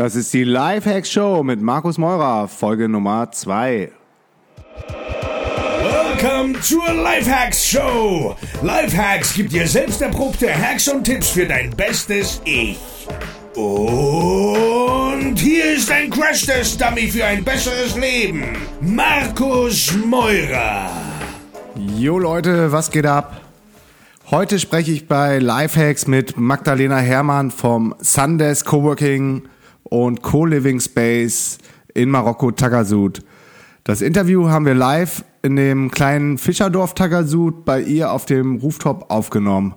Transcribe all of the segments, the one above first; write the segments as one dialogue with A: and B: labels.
A: Das ist die Lifehacks Show mit Markus Meurer, Folge Nummer 2.
B: Willkommen zur Lifehacks Show. Lifehacks gibt dir selbst erprobte Hacks und Tipps für dein bestes Ich. Und hier ist ein Crash-Test-Dummy für ein besseres Leben. Markus Meurer.
A: Jo Leute, was geht ab? Heute spreche ich bei Lifehacks mit Magdalena Hermann vom Sundays Coworking und Co-Living Space in Marokko, Tagasud. Das Interview haben wir live in dem kleinen Fischerdorf Tagasud bei ihr auf dem Rooftop aufgenommen.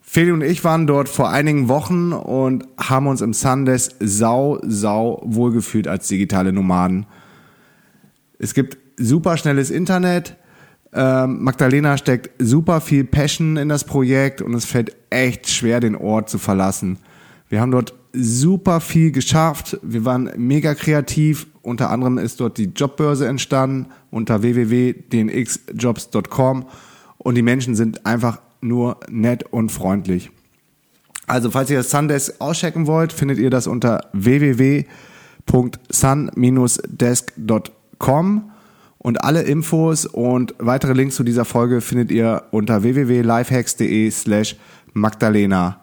A: Feli und ich waren dort vor einigen Wochen und haben uns im Sundays sau, sau wohlgefühlt als digitale Nomaden. Es gibt super schnelles Internet. Ähm, Magdalena steckt super viel Passion in das Projekt und es fällt echt schwer, den Ort zu verlassen. Wir haben dort super viel geschafft. Wir waren mega kreativ. Unter anderem ist dort die Jobbörse entstanden unter www.dnxjobs.com und die Menschen sind einfach nur nett und freundlich. Also falls ihr das Sundesk auschecken wollt, findet ihr das unter www.sun-desk.com und alle Infos und weitere Links zu dieser Folge findet ihr unter www.lifehacks.de slash Magdalena.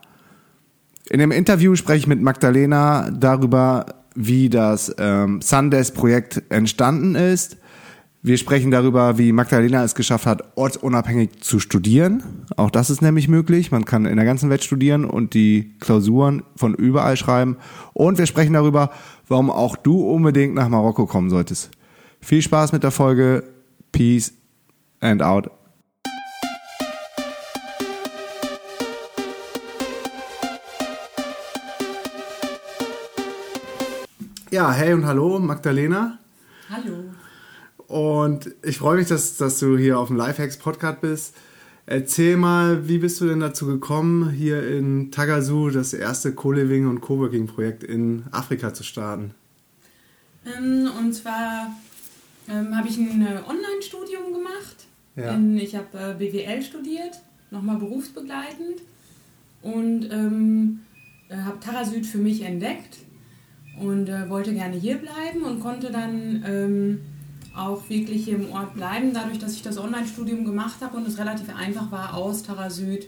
A: In dem Interview spreche ich mit Magdalena darüber, wie das ähm, Sundays-Projekt entstanden ist. Wir sprechen darüber, wie Magdalena es geschafft hat, ortsunabhängig zu studieren. Auch das ist nämlich möglich. Man kann in der ganzen Welt studieren und die Klausuren von überall schreiben. Und wir sprechen darüber, warum auch du unbedingt nach Marokko kommen solltest. Viel Spaß mit der Folge. Peace and out. Ja, hey und hallo, Magdalena.
C: Hallo.
A: Und ich freue mich, dass, dass du hier auf dem Lifehacks Podcast bist. Erzähl mal, wie bist du denn dazu gekommen, hier in Tagazu das erste Co-Living und Coworking-Projekt in Afrika zu starten?
C: Ähm, und zwar ähm, habe ich ein äh, Online-Studium gemacht.
A: Ja.
C: In, ich habe äh, BWL studiert, nochmal berufsbegleitend. Und ähm, äh, habe Tarasüd für mich entdeckt und äh, wollte gerne hier bleiben und konnte dann ähm, auch wirklich hier im Ort bleiben, dadurch, dass ich das Online-Studium gemacht habe und es relativ einfach war, aus Tarasüd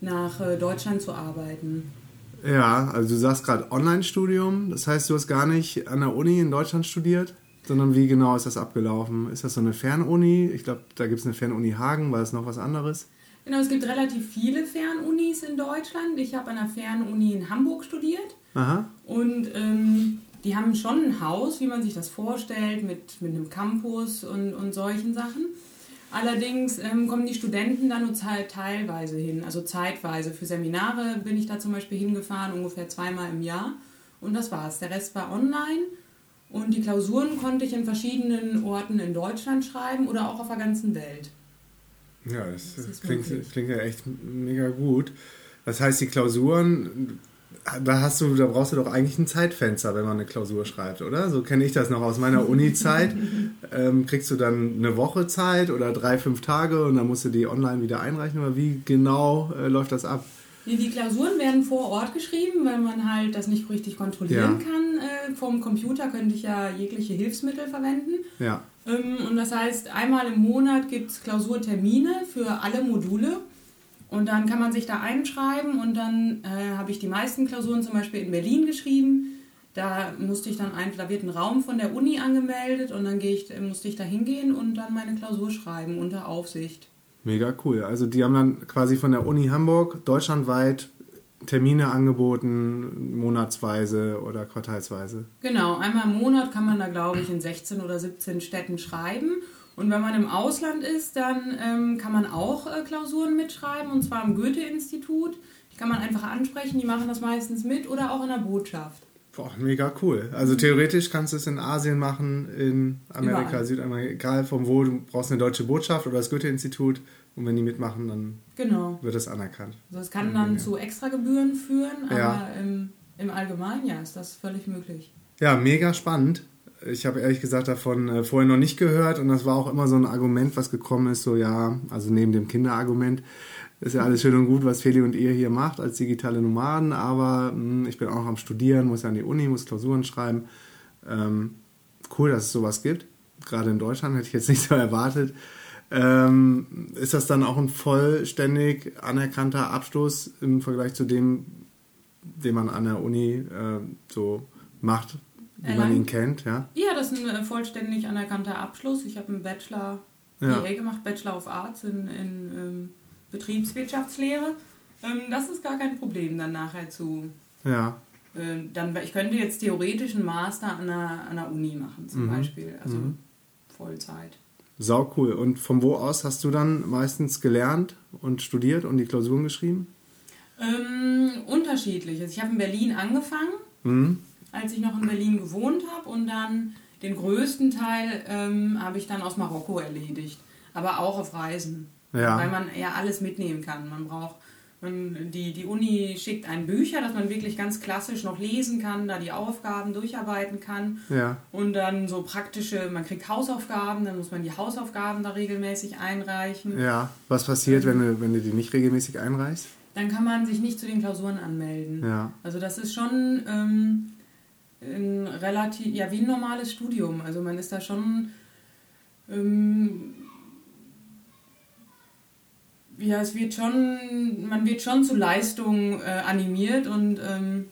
C: nach äh, Deutschland zu arbeiten.
A: Ja, also du sagst gerade Online-Studium, das heißt, du hast gar nicht an der Uni in Deutschland studiert, sondern wie genau ist das abgelaufen? Ist das so eine Fernuni? Ich glaube, da gibt es eine Fernuni Hagen, war das noch was anderes?
C: Genau, es gibt relativ viele Fernunis in Deutschland. Ich habe an der Fernuni in Hamburg studiert.
A: Aha.
C: Und ähm, die haben schon ein Haus, wie man sich das vorstellt, mit, mit einem Campus und, und solchen Sachen. Allerdings ähm, kommen die Studenten da nur teilweise hin, also zeitweise. Für Seminare bin ich da zum Beispiel hingefahren, ungefähr zweimal im Jahr. Und das war's. Der Rest war online. Und die Klausuren konnte ich in verschiedenen Orten in Deutschland schreiben oder auch auf der ganzen Welt.
A: Ja, das,
C: Das
A: klingt, klingt ja echt mega gut. Das heißt, die Klausuren, da hast du, da brauchst du doch eigentlich ein Zeitfenster, wenn man eine Klausur schreibt, oder? So kenne ich das noch aus meiner Uni-Zeit. ähm, kriegst du dann eine Woche Zeit oder drei, fünf Tage und dann musst du die online wieder einreichen oder wie genau äh, läuft das ab?
C: Die Klausuren werden vor Ort geschrieben, weil man halt das nicht richtig kontrollieren
A: Ja.
C: kann. Äh, vom Computer könnte ich ja jegliche Hilfsmittel verwenden.
A: Ja.
C: Ähm, und das heißt, einmal im Monat gibt es Klausurtermine für alle Module. Und dann kann man sich da einschreiben und dann äh, habe ich die meisten Klausuren zum Beispiel in Berlin geschrieben. Da musste ich dann ein, da wird ein Raum von der Uni angemeldet und dann gehe ich, musste ich da hingehen und dann meine Klausur schreiben unter Aufsicht.
A: Mega cool. Also die haben dann quasi von der Uni Hamburg deutschlandweit Termine angeboten, monatsweise oder quartalsweise.
C: Genau, einmal im Monat kann man da, glaube ich, in 16 oder 17 Städten schreiben. Und wenn man im Ausland ist, dann ähm, kann man auch äh, Klausuren mitschreiben, und zwar am Goethe-Institut. Die kann man einfach ansprechen, die machen das meistens mit oder auch in der Botschaft.
A: Boah, mega cool. Also theoretisch kannst du es in Asien machen, in Amerika,
C: Überall.
A: Südamerika, egal von wo, du brauchst eine deutsche Botschaft oder das Goethe-Institut und wenn die mitmachen, dann
C: Genau.
A: wird das anerkannt.
C: Also das kann dann zu Extragebühren führen, aber
A: Ja.
C: im, im Allgemeinen, ja, ist das völlig möglich.
A: Ja, mega spannend. Ich habe ehrlich gesagt davon äh, vorher noch nicht gehört und das war auch immer so ein Argument, was gekommen ist, so ja, also neben dem Kinderargument, ist ja alles schön und gut, was Feli und ihr hier macht als digitale Nomaden, aber mh, hm, ich bin auch noch am Studieren, muss an die Uni, muss Klausuren schreiben. Ähm, cool, dass es sowas gibt. Gerade in Deutschland hätte ich jetzt nicht so erwartet. Ähm, ist das dann auch ein vollständig anerkannter Abschluss im Vergleich zu dem, den man an der Uni äh, so macht, wie man ihn kennt? Ja?
C: ja, das ist ein äh, vollständig anerkannter Abschluss. Ich habe einen Bachelor ja. gemacht, Bachelor of Arts in, in ähm, Betriebswirtschaftslehre. Ähm, das ist gar kein Problem, dann nachher zu. Ja. Äh, dann, ich könnte jetzt theoretisch einen Master an der, an der Uni machen, zum mhm. Beispiel. Also mhm. Vollzeit.
A: Sau cool. Und von wo aus hast du dann meistens gelernt und studiert und die Klausuren geschrieben?
C: Ähm, unterschiedlich. Also ich habe in Berlin angefangen, mhm. Als ich noch in Berlin gewohnt habe und dann den größten Teil ähm, habe ich dann aus Marokko erledigt. Aber auch auf Reisen. Ja. Weil man ja alles mitnehmen kann. Man braucht man, die, die Uni schickt ein Bücher, dass man wirklich ganz klassisch noch lesen kann, da die Aufgaben durcharbeiten kann. Ja. Und dann so praktische, man kriegt Hausaufgaben, dann muss man die Hausaufgaben da regelmäßig einreichen.
A: Ja, was passiert, ähm, wenn, du, wenn du die nicht regelmäßig einreichst?
C: Dann kann man sich nicht zu den Klausuren anmelden. Ja. Also das ist schon ähm, ein relativ, ja, wie ein normales Studium. Also man ist da schon... Ähm, ja, es wird schon, man wird schon zu Leistung äh, animiert und ähm,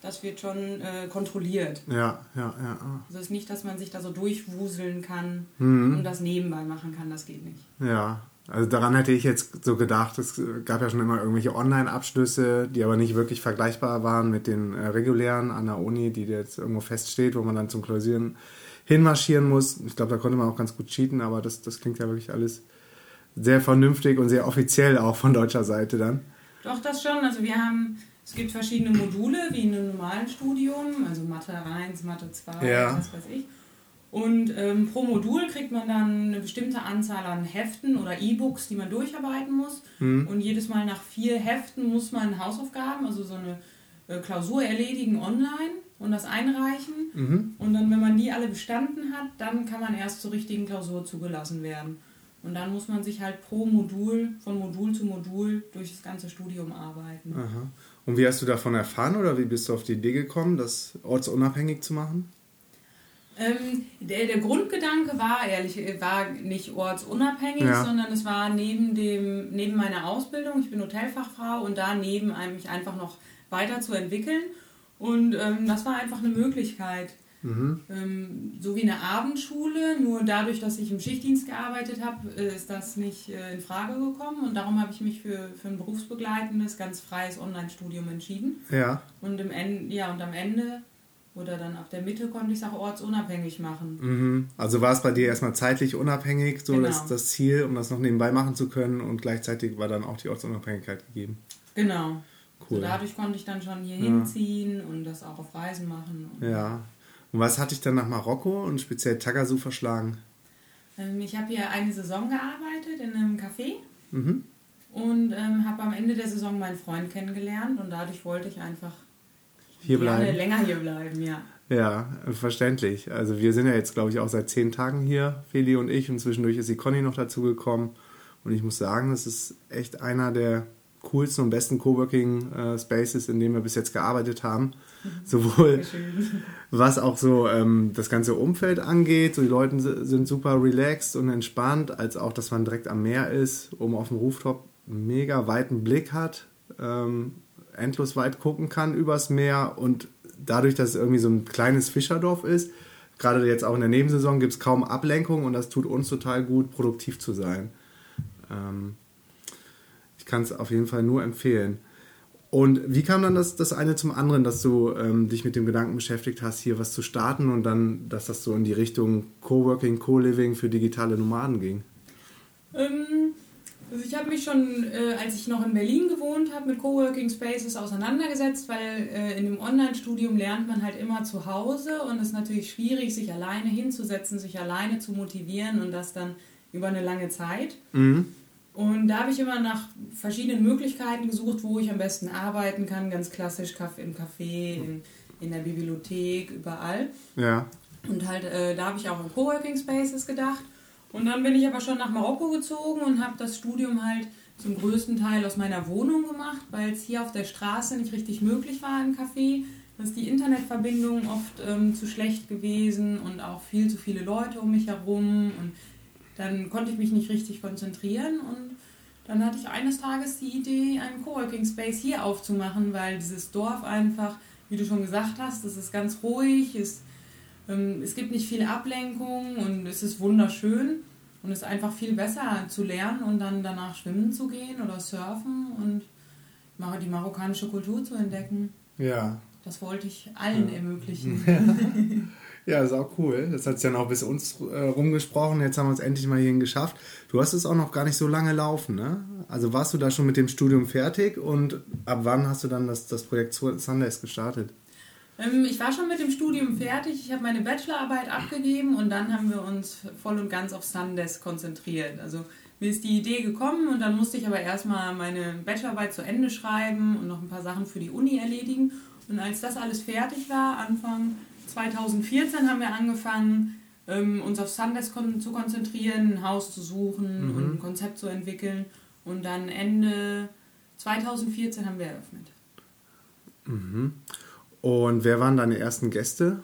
C: das wird schon äh, kontrolliert.
A: Ja, ja, ja.
C: Also es ist nicht, dass man sich da so durchwuseln kann mhm. und das nebenbei machen kann, das geht nicht.
A: Ja, also daran hätte ich jetzt so gedacht, es gab ja schon immer irgendwelche Online-Abschlüsse, die aber nicht wirklich vergleichbar waren mit den äh, regulären an der Uni, die jetzt irgendwo feststeht, wo man dann zum Klausieren hinmarschieren muss. Ich glaube, da konnte man auch ganz gut cheaten, aber das, das klingt ja wirklich alles sehr vernünftig und sehr offiziell auch von deutscher Seite dann.
C: Doch, das schon. Also wir haben, es gibt verschiedene Module, wie in einem normalen Studium, also Mathe 1, Mathe 2, ja. was weiß ich. Und ähm, pro Modul kriegt man dann eine bestimmte Anzahl an Heften oder E-Books, die man durcharbeiten muss. Mhm. Und jedes Mal nach vier Heften muss man Hausaufgaben, also so eine äh, Klausur erledigen online und das einreichen. Mhm. Und dann, wenn man die alle bestanden hat, dann kann man erst zur richtigen Klausur zugelassen werden. Und dann muss man sich halt pro Modul, von Modul zu Modul durch das ganze Studium arbeiten.
A: Aha. Und wie hast du davon erfahren oder wie bist du auf die Idee gekommen, das ortsunabhängig zu machen?
C: Ähm, der, der Grundgedanke war ehrlich, war nicht ortsunabhängig, ja. sondern es war neben dem, neben meiner Ausbildung, ich bin Hotelfachfrau und daneben mich einfach noch weiterzuentwickeln. Und ähm, das war einfach eine Möglichkeit. Mhm. Ähm, so wie eine Abendschule, nur dadurch, dass ich im Schichtdienst gearbeitet habe, äh, ist das nicht äh, in Frage gekommen und darum habe ich mich für, für ein berufsbegleitendes, ganz freies Online-Studium entschieden. Ja. Und, im Ende, ja, und am Ende oder dann ab der Mitte konnte ich es auch ortsunabhängig machen.
A: Mhm. Also war es bei dir erstmal zeitlich unabhängig, so genau. das, das Ziel, um das noch nebenbei machen zu können und gleichzeitig war dann auch die Ortsunabhängigkeit gegeben.
C: Genau. Cool. So dadurch konnte ich dann schon hier ja. hinziehen und das auch auf Reisen machen.
A: ja. Und was hat dich dann nach Marokko und speziell Tagazu verschlagen?
C: Ähm, ich habe hier eine Saison gearbeitet in einem Café mhm. und ähm, habe am Ende der Saison meinen Freund kennengelernt und dadurch wollte ich einfach hier bleiben. länger hier bleiben, ja.
A: Ja, verständlich. Also wir sind ja jetzt, glaube ich, auch seit zehn Tagen hier, Feli und ich, und zwischendurch ist die Conny noch dazugekommen. Und ich muss sagen, das ist echt einer der coolsten und besten Coworking äh, Spaces, in denen wir bis jetzt gearbeitet haben. Sowohl was auch so ähm, das ganze Umfeld angeht, so die Leute sind super relaxed und entspannt, als auch, dass man direkt am Meer ist, oben auf dem Rooftop mega weiten Blick hat, ähm, endlos weit gucken kann übers Meer und dadurch, dass es irgendwie so ein kleines Fischerdorf ist, gerade jetzt auch in der Nebensaison gibt es kaum Ablenkung und das tut uns total gut, produktiv zu sein. Ähm, ich kann es auf jeden Fall nur empfehlen. Und wie kam dann das, das eine zum anderen, dass du ähm, dich mit dem Gedanken beschäftigt hast, hier was zu starten und dann, dass das so in die Richtung Coworking, Co-Living für digitale Nomaden ging?
C: Ähm, also ich habe mich schon, äh, als ich noch in Berlin gewohnt habe, mit Coworking Spaces auseinandergesetzt, weil äh, in dem Online-Studium lernt man halt immer zu Hause und es ist natürlich schwierig, sich alleine hinzusetzen, sich alleine zu motivieren und das dann über eine lange Zeit. Mhm. Und da habe ich immer nach verschiedenen Möglichkeiten gesucht, wo ich am besten arbeiten kann, ganz klassisch im Café, in, in der Bibliothek, überall. Ja. Und halt, äh, da habe ich auch an Coworking Spaces gedacht. Und dann bin ich aber schon nach Marokko gezogen und habe das Studium halt zum größten Teil aus meiner Wohnung gemacht, weil es hier auf der Straße nicht richtig möglich war im Café. Da ist die Internetverbindung oft ähm, zu schlecht gewesen und auch viel zu viele Leute um mich herum. Und dann konnte ich mich nicht richtig konzentrieren und dann hatte ich eines Tages die Idee, einen Coworking Space hier aufzumachen, weil dieses Dorf einfach, wie du schon gesagt hast, es ist ganz ruhig, ähm, es gibt nicht viel Ablenkung und es ist wunderschön und es ist einfach viel besser zu lernen und dann danach schwimmen zu gehen oder surfen und die marokkanische Kultur zu entdecken.
A: Ja.
C: Das wollte ich allen ja. ermöglichen.
A: Ja, ist auch cool. Das hat es ja noch bis uns äh, rumgesprochen. Jetzt haben wir es endlich mal hierhin geschafft. Du hast es auch noch gar nicht so lange laufen, ne? Also warst du da schon mit dem Studium fertig und ab wann hast du dann das, das Projekt Sundays gestartet?
C: Ähm, ich war schon mit dem Studium fertig. Ich habe meine Bachelorarbeit abgegeben und dann haben wir uns voll und ganz auf Sundays konzentriert. Also mir ist die Idee gekommen und dann musste ich aber erstmal meine Bachelorarbeit zu Ende schreiben und noch ein paar Sachen für die Uni erledigen. Und als das alles fertig war, Anfang 2014 haben wir angefangen, ähm, uns auf Sundays kon zu konzentrieren, ein Haus zu suchen mhm. und ein Konzept zu entwickeln. Und dann Ende 2014 haben wir eröffnet.
A: Mhm. Und wer waren deine ersten Gäste?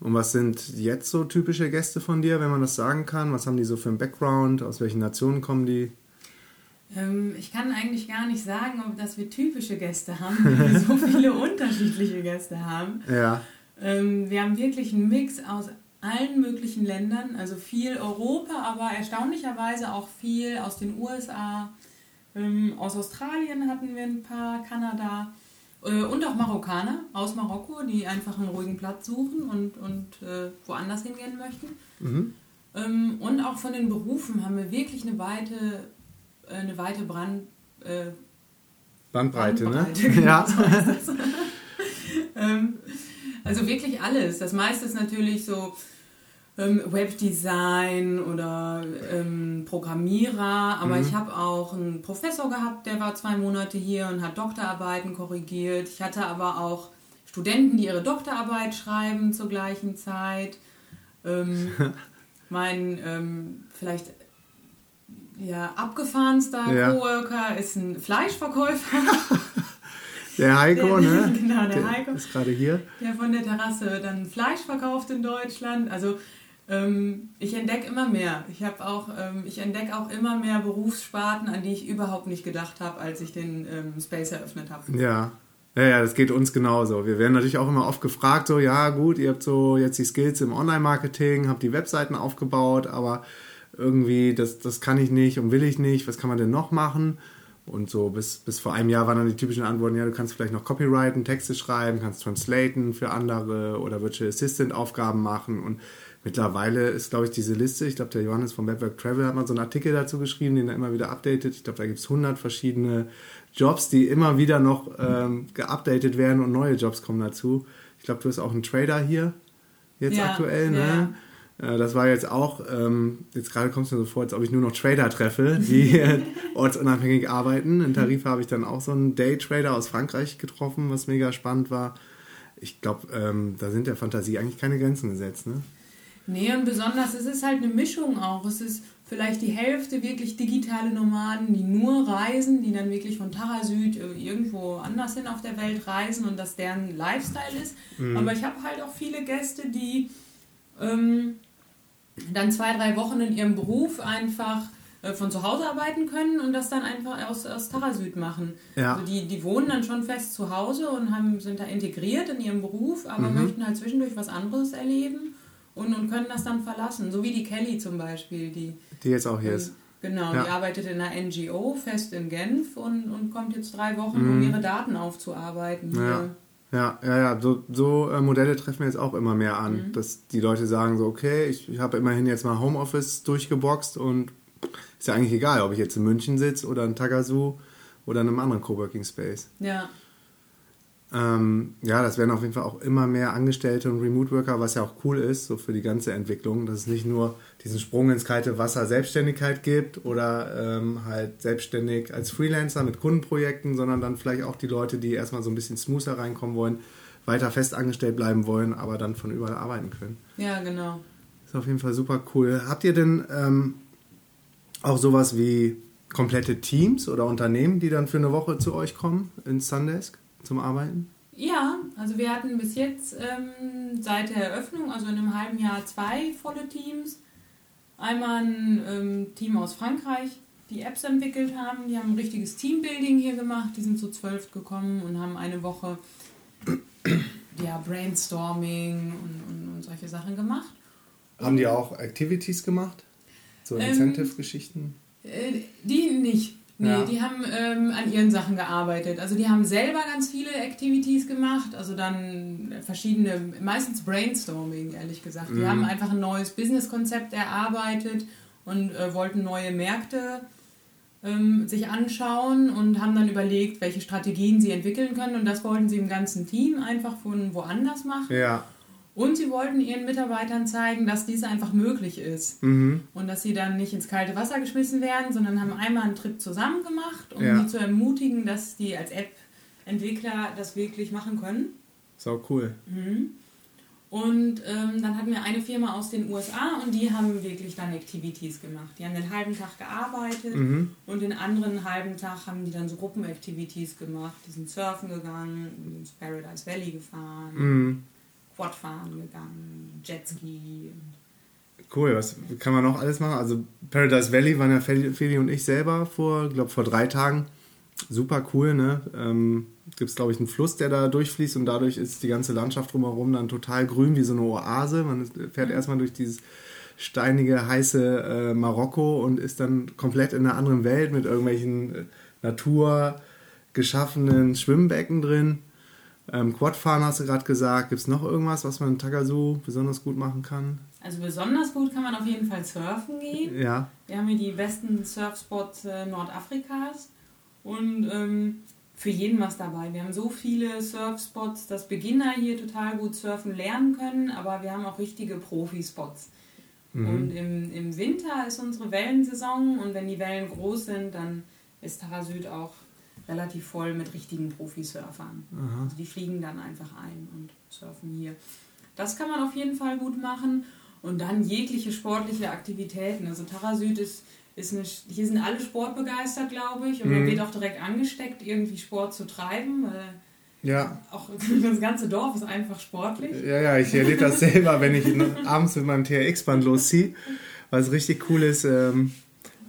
A: Und was sind jetzt so typische Gäste von dir, wenn man das sagen kann? Was haben die so für einen Background? Aus welchen Nationen kommen die?
C: Ähm, ich kann eigentlich gar nicht sagen, ob dass wir typische Gäste haben, weil wir so viele unterschiedliche Gäste haben.
A: Ja.
C: Ähm, wir haben wirklich einen Mix aus allen möglichen Ländern, also viel Europa, aber erstaunlicherweise auch viel aus den USA. Ähm, aus Australien hatten wir ein paar, Kanada und auch Marokkaner aus Marokko, die einfach einen ruhigen Platz suchen und, und äh, woanders hingehen möchten. Mhm. Ähm, und auch von den Berufen haben wir wirklich eine weite, äh, eine weite Brand, äh,
A: Bandbreite, ne?
C: Bandbreite, ne? Genau, ja. So ähm, also wirklich alles. Das meiste ist natürlich so ähm, Webdesign oder ähm, Programmierer, aber mhm. ich habe auch einen Professor gehabt, der war zwei Monate hier und hat Doktorarbeiten korrigiert. Ich hatte aber auch Studenten, die ihre Doktorarbeit schreiben zur gleichen Zeit. Ähm, mein ähm, vielleicht ja, abgefahrenster ja. Coworker ist ein Fleischverkäufer.
A: Der Heiko, der,
C: ne? genau, der, der Heiko.
A: Ist gerade hier.
C: Der von der Terrasse dann Fleisch verkauft in Deutschland. Also ähm, ich entdecke immer mehr. Ich habe auch, ähm, ich entdecke auch immer mehr Berufssparten, an die ich überhaupt nicht gedacht habe, als ich den ähm, Space eröffnet habe.
A: Ja. Ja, ja, das geht uns genauso. Wir werden natürlich auch immer oft gefragt, so, ja gut, ihr habt so jetzt die Skills im Online-Marketing, habt die Webseiten aufgebaut, aber irgendwie, das, das kann ich nicht und will ich nicht, was kann man denn noch machen? Und so bis, bis vor einem Jahr waren dann die typischen Antworten, ja, du kannst vielleicht noch copyrighten, Texte schreiben, kannst translaten für andere oder Virtual Assistant Aufgaben machen. Und mittlerweile ist, glaube ich, diese Liste, ich glaube, der Johannes vom Webwork Travel hat mal so einen Artikel dazu geschrieben, den er immer wieder updatet. Ich glaube, da gibt es 100 verschiedene Jobs, die immer wieder noch ähm, geupdatet werden und neue Jobs kommen dazu. Ich glaube, du hast auch einen Trader hier, jetzt ja, aktuell, ne? Ja. Äh, das war jetzt auch, ähm, jetzt gerade kommt es mir so vor, als ob ich nur noch Trader treffe, die ortsunabhängig arbeiten. In Tarife habe ich dann auch so einen Daytrader aus Frankreich getroffen, was mega spannend war. Ich glaube, ähm, da sind der Fantasie eigentlich keine Grenzen gesetzt. Ne?
C: Nee, und besonders, es ist halt eine Mischung auch. Es ist vielleicht die Hälfte wirklich digitale Nomaden, die nur reisen, die dann wirklich von Tara Süd äh, irgendwo anders hin auf der Welt reisen und das deren Lifestyle ist. Mhm. Aber ich habe halt auch viele Gäste, die ähm, dann zwei, drei Wochen in ihrem Beruf einfach äh, von zu Hause arbeiten können und das dann einfach aus, aus Tarasüd machen. Ja. Also die, die wohnen dann schon fest zu Hause und haben, sind da integriert in ihrem Beruf, aber mhm. möchten halt zwischendurch was anderes erleben und, und können das dann verlassen. So wie die Kelly zum Beispiel, die,
A: die jetzt auch hier ist.
C: Genau, ja. die arbeitet in einer NGO fest in Genf und, und kommt jetzt drei Wochen, mhm. um ihre Daten aufzuarbeiten.
A: Ja. Ja, ja, ja, so, so äh, Modelle treffen wir jetzt auch immer mehr an, mhm. dass die Leute sagen so, okay, ich, ich habe immerhin jetzt mal Homeoffice durchgeboxt und ist ja eigentlich egal, ob ich jetzt in München sitze oder in Tagazu oder in einem anderen Coworking Space.
C: Ja.
A: Ähm, ja, das werden auf jeden Fall auch immer mehr Angestellte und Remote Worker, was ja auch cool ist, so für die ganze Entwicklung, dass es nicht nur diesen Sprung ins kalte Wasser Selbstständigkeit gibt oder ähm, halt selbstständig als Freelancer mit Kundenprojekten, sondern dann vielleicht auch die Leute, die erstmal so ein bisschen smoother reinkommen wollen, weiter fest angestellt bleiben wollen, aber dann von überall arbeiten können.
C: Ja, genau.
A: Ist auf jeden Fall super cool. Habt ihr denn ähm, auch sowas wie komplette Teams oder Unternehmen, die dann für eine Woche zu euch kommen ins Sundesk zum Arbeiten?
C: Ja, also wir hatten bis jetzt ähm, seit der Eröffnung, also in einem halben Jahr, zwei volle Teams. Einmal ein ähm, Team aus Frankreich, die Apps entwickelt haben. Die haben ein richtiges Teambuilding hier gemacht. Die sind zu zwölf gekommen und haben eine Woche ja, Brainstorming und, und, und solche Sachen gemacht.
A: Haben die auch Activities gemacht? So
C: Ähm,
A: Incentive-Geschichten?
C: Äh, die nicht. Nee,
A: Ja.
C: die haben ähm, an ihren Sachen gearbeitet. Also die haben selber ganz viele Activities gemacht, also dann verschiedene, meistens Brainstorming, ehrlich gesagt. Die haben einfach ein neues Businesskonzept erarbeitet und äh, wollten neue Märkte ähm, sich anschauen und haben dann überlegt, welche Strategien sie entwickeln können. Und das wollten sie im ganzen Team einfach von woanders machen.
A: Ja.
C: Und sie wollten ihren Mitarbeitern zeigen, dass dies einfach möglich ist.
A: Mhm.
C: Und dass sie dann nicht ins kalte Wasser geschmissen werden, sondern haben einmal einen Trip zusammen gemacht, um
A: Ja.
C: sie zu ermutigen, dass die als App-Entwickler das wirklich machen können.
A: So cool.
C: Und ähm, dann hatten wir eine Firma aus den USA und die haben wirklich dann Activities gemacht. Die haben den halben Tag gearbeitet
A: Mhm.
C: und den anderen halben Tag haben die dann so Gruppenactivities gemacht. Die sind surfen gegangen, ins Paradise Valley gefahren,
A: Mhm.
C: Quadfahren gegangen, Jetski.
A: Cool, was kann man noch alles machen? Also Paradise Valley waren ja Feli und ich selber vor, glaube vor drei Tagen. Super cool, ne? Ähm, Gibt es, glaube ich, einen Fluss, der da durchfließt und dadurch ist die ganze Landschaft drumherum dann total grün, wie so eine Oase. Man fährt erstmal durch dieses steinige, heiße äh, Marokko und ist dann komplett in einer anderen Welt mit irgendwelchen äh, Natur geschaffenen Schwimmbecken drin. Ähm, Quadfahren hast du gerade gesagt. Gibt es noch irgendwas, was man in Tagazu besonders gut machen kann?
C: Also besonders gut kann man auf jeden Fall surfen gehen.
A: Ja.
C: Wir haben hier die besten Surfspots äh, Nordafrikas und ähm, für jeden was dabei. Wir haben so viele Surfspots, dass Beginner hier total gut surfen lernen können, aber wir haben auch richtige Profi-Spots. Und im, im Winter ist unsere Wellensaison und wenn die Wellen groß sind, dann ist Tara Süd auch relativ voll mit richtigen Profisurfern. Also die fliegen dann einfach ein und surfen hier. Das kann man auf jeden Fall gut machen. Und dann jegliche sportliche Aktivitäten. Also Tara Süd ist, ist eine, hier sind alle sportbegeistert, glaube ich. Und man wird auch direkt angesteckt, irgendwie Sport zu treiben. Weil
A: Ja,
C: auch das ganze Dorf ist einfach sportlich.
A: Ja, ja, ich erlebe das selber, wenn ich abends mit meinem TRX-Band losziehe. Was richtig cool ist, ähm,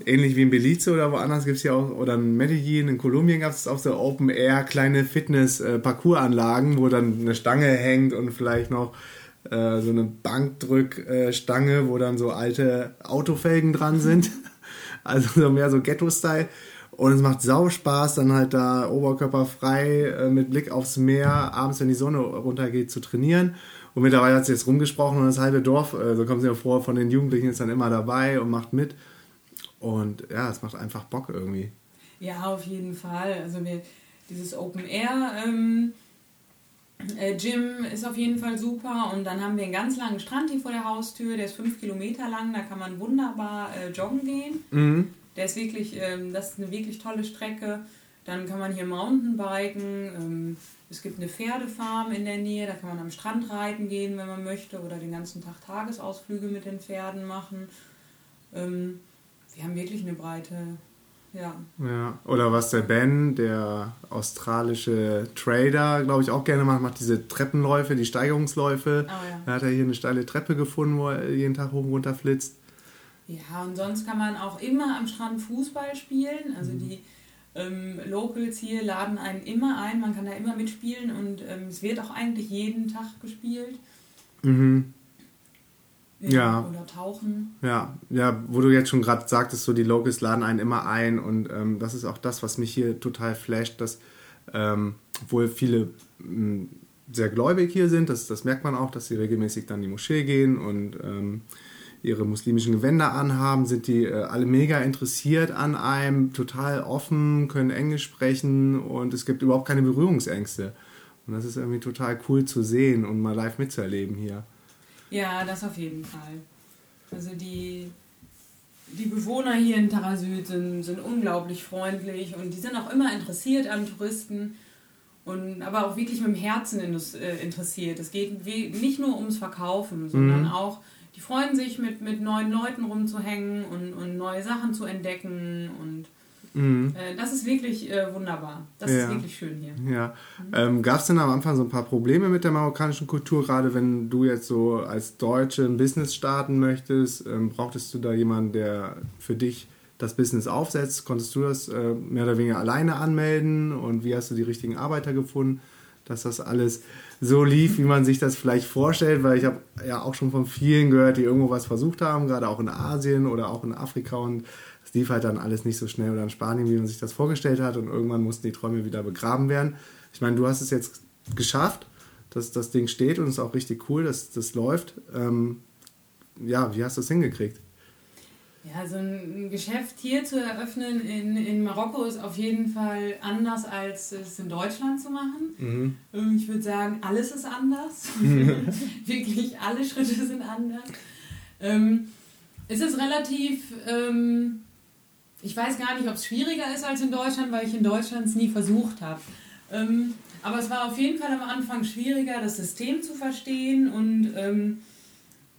A: ähnlich wie in Belize oder woanders gibt es ja auch, oder in Medellin, in Kolumbien gab es auch so Open-Air kleine Fitness-Parcours-Anlagen, wo dann eine Stange hängt und vielleicht noch äh, so eine Bankdrückstange, wo dann so alte Autofelgen dran sind. Also so mehr so Ghetto-Style. Und es macht sau Spaß, dann halt da oberkörperfrei äh, mit Blick aufs Meer, abends, wenn die Sonne runtergeht, zu trainieren. Und mittlerweile hat es jetzt rumgesprochen und das halbe Dorf, äh, so kommen sie ja vor, von den Jugendlichen ist dann immer dabei und macht mit. Und ja, es macht einfach Bock irgendwie.
C: Ja, auf jeden Fall. Also wir, dieses Open Air ähm, äh, Gym ist auf jeden Fall super. Und dann haben wir einen ganz langen Strand hier vor der Haustür. Der ist fünf Kilometer lang. Da kann man wunderbar äh, joggen gehen. Der ist wirklich, ähm, das ist eine wirklich tolle Strecke. Dann kann man hier Mountainbiken. Ähm, es gibt eine Pferdefarm in der Nähe. Da kann man am Strand reiten gehen, wenn man möchte. Oder den ganzen Tag Tagesausflüge mit den Pferden machen. Ähm, wir haben wirklich eine breite, ja,
A: Ja. Oder was der Ben, der australische Trader, glaube ich, auch gerne macht, macht diese Treppenläufe, die Steigerungsläufe.
C: Oh ja.
A: Da hat er hier eine steile Treppe gefunden, wo er jeden Tag hoch und runter flitzt.
C: Ja, und sonst kann man auch immer am Strand Fußball spielen.
A: Mhm.
C: Also die ähm, Locals hier laden einen immer ein, man kann da immer mitspielen und ähm, es wird auch eigentlich jeden Tag gespielt.
A: Mhm. Ja.
C: Oder tauchen.
A: Ja, ja, wo du jetzt schon gerade sagtest, so die Locals laden einen immer ein und ähm, das ist auch das, was mich hier total flasht, dass ähm, obwohl viele mh, sehr gläubig hier sind, das, das merkt man auch, dass sie regelmäßig dann in die Moschee gehen und ähm, ihre muslimischen Gewänder anhaben, sind die äh, alle mega interessiert an einem, total offen, können Englisch sprechen und es gibt überhaupt keine Berührungsängste. Und das ist irgendwie total cool zu sehen und mal live mitzuerleben hier.
C: Ja, das auf jeden Fall. Also die, die Bewohner hier in Tarasüd sind, sind unglaublich freundlich und die sind auch immer interessiert an Touristen. Und, aber auch wirklich mit dem Herzen äh, interessiert. Es geht nicht nur ums Verkaufen, sondern auch, die freuen sich, mit, mit neuen Leuten rumzuhängen und, und neue Sachen zu entdecken. Und Mhm. Äh, das ist wirklich äh, wunderbar. Das ja. ist wirklich schön hier.
A: Ja. Mhm. Ähm, Gab es denn am Anfang so ein paar Probleme mit der marokkanischen Kultur, gerade wenn du jetzt so als Deutsche ein Business starten möchtest? Ähm, brauchtest du da jemanden, der für dich das Business aufsetzt? Konntest du das äh, mehr oder weniger alleine anmelden? Und wie hast du die richtigen Arbeiter gefunden, dass das alles so lief, wie man sich das vielleicht vorstellt? Weil ich habe ja auch schon von vielen gehört, die irgendwo was versucht haben, gerade auch in Asien oder auch in Afrika und es lief halt dann alles nicht so schnell oder in Spanien, wie man sich das vorgestellt hat und irgendwann mussten die Träume wieder begraben werden. Ich meine, du hast es jetzt geschafft, dass das Ding steht und es ist auch richtig cool, dass das läuft. Ähm, ja, wie hast du es hingekriegt?
C: Ja, so ein Geschäft hier zu eröffnen in, in Marokko ist auf jeden Fall anders, als es in Deutschland zu machen. Mhm. Ähm, ich würde sagen, alles ist anders. Wirklich alle Schritte sind anders. Ähm, es ist relativ, ähm, ich weiß gar nicht, ob es schwieriger ist als in Deutschland, weil ich in Deutschland es nie versucht habe. Ähm, aber es war auf jeden Fall am Anfang schwieriger, das System zu verstehen und ähm,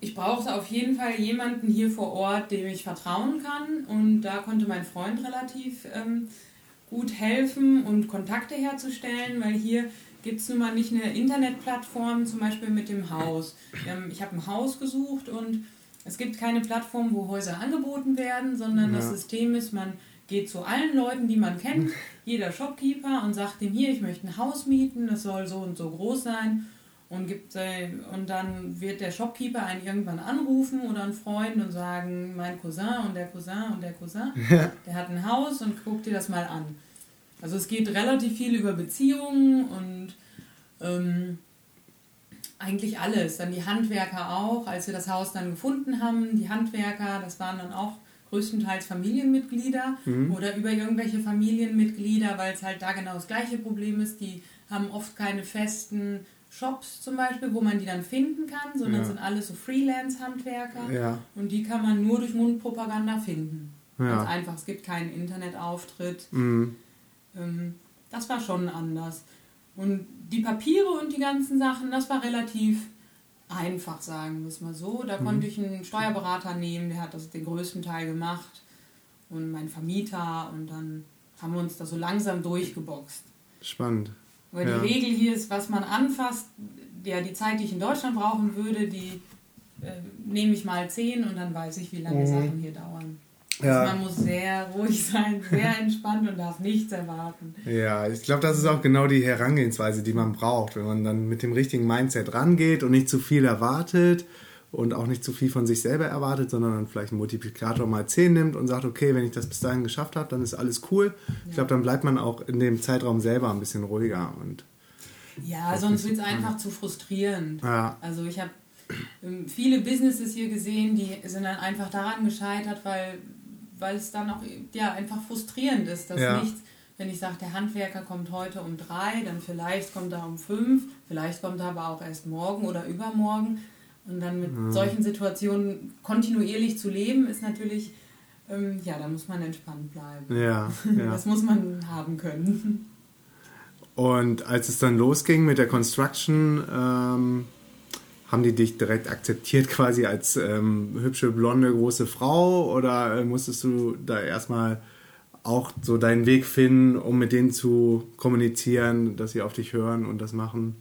C: ich brauchte auf jeden Fall jemanden hier vor Ort, dem ich vertrauen kann. Und da konnte mein Freund relativ ähm, gut helfen und Kontakte herzustellen, weil hier gibt es nun mal nicht eine Internetplattform, zum Beispiel mit dem Haus. Ähm, ich habe ein Haus gesucht und es gibt keine Plattform, wo Häuser angeboten werden, sondern ja. das System ist, man geht zu allen Leuten, die man kennt, jeder Shopkeeper und sagt dem hier, ich möchte ein Haus mieten, das soll so und so groß sein und gibt und dann wird der Shopkeeper einen irgendwann anrufen oder einen Freund und sagen, mein Cousin und der Cousin und der Cousin, der hat ein Haus und guck dir das mal an. Also es geht relativ viel über Beziehungen und ähm, eigentlich alles. Dann die Handwerker auch, als wir das Haus dann gefunden haben, die Handwerker, das waren dann auch größtenteils Familienmitglieder mhm. oder über irgendwelche Familienmitglieder, weil es halt da genau das gleiche Problem ist. Die haben oft keine festen Shops zum Beispiel, wo man die dann finden kann, sondern ja. sind alles so Freelance-Handwerker
A: ja.
C: und die kann man nur durch Mundpropaganda finden. Ja. Ganz einfach, es gibt keinen Internetauftritt. Mhm. Ähm, das war schon anders. Und die Papiere und die ganzen Sachen, das war relativ einfach, sagen wir es mal so. Da mhm. konnte ich einen Steuerberater nehmen, der hat das den größten Teil gemacht und mein Vermieter und dann haben wir uns da so langsam durchgeboxt.
A: Spannend.
C: Weil ja. die Regel hier ist, was man anfasst, ja, die Zeit, die ich in Deutschland brauchen würde, die äh, nehme ich mal 10 und dann weiß ich, wie lange mhm. Sachen hier dauern. Ja. Also man muss sehr ruhig sein, sehr entspannt und darf nichts erwarten.
A: Ja, ich glaube, das ist auch genau die Herangehensweise, die man braucht, wenn man dann mit dem richtigen Mindset rangeht und nicht zu viel erwartet und auch nicht zu viel von sich selber erwartet, sondern dann vielleicht einen Multiplikator mal 10 nimmt und sagt, okay, wenn ich das bis dahin geschafft habe, dann ist alles cool. Ich glaube, dann bleibt man auch in dem Zeitraum selber ein bisschen ruhiger. Und
C: ja, sonst wird es einfach zu frustrierend.
A: Ja.
C: Also ich habe ähm, viele Businesses hier gesehen, die sind dann einfach daran gescheitert, weil, weil es dann auch ja, einfach frustrierend ist, dass ja. nichts wenn ich sage, der Handwerker kommt heute um drei, dann vielleicht kommt er um fünf, vielleicht kommt er aber auch erst morgen oder übermorgen. Und dann mit ja. solchen Situationen kontinuierlich zu leben, ist natürlich, ähm, ja, da muss man entspannt bleiben.
A: Ja, ja.
C: Das muss man haben können.
A: Und als es dann losging mit der Construction, ähm, haben die dich direkt akzeptiert quasi als ähm, hübsche, blonde, große Frau? Oder äh, musstest du da erstmal auch so deinen Weg finden, um mit denen zu kommunizieren, dass sie auf dich hören und das machen,